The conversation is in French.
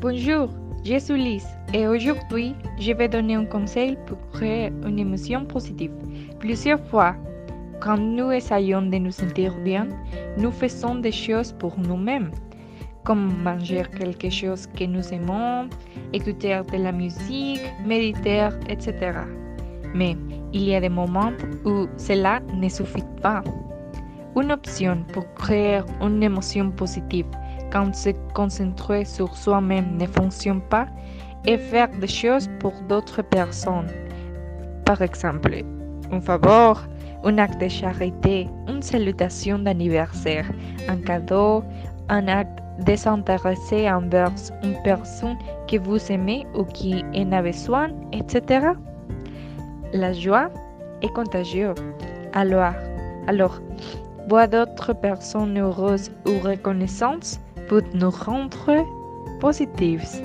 Bonjour, je suis Lise et aujourd'hui, je vais donner un conseil pour créer une émotion positive. Plusieurs fois, quand nous essayons de nous sentir bien, nous faisons des choses pour nous-mêmes, comme manger quelque chose que nous aimons, écouter de la musique, méditer, etc. Mais il y a des moments où cela ne suffit pas. Une option pour créer une émotion positive quand se concentrer sur soi-même ne fonctionne pas est faire des choses pour d'autres personnes. Par exemple, un favor, un acte de charité, une salutation d'anniversaire, un cadeau, un acte désintéressé envers une personne que vous aimez ou qui en a besoin, etc. La joie est contagieuse. Alors, alors voir d'autres personnes heureuses ou reconnaissantes peut nous rendre positifs.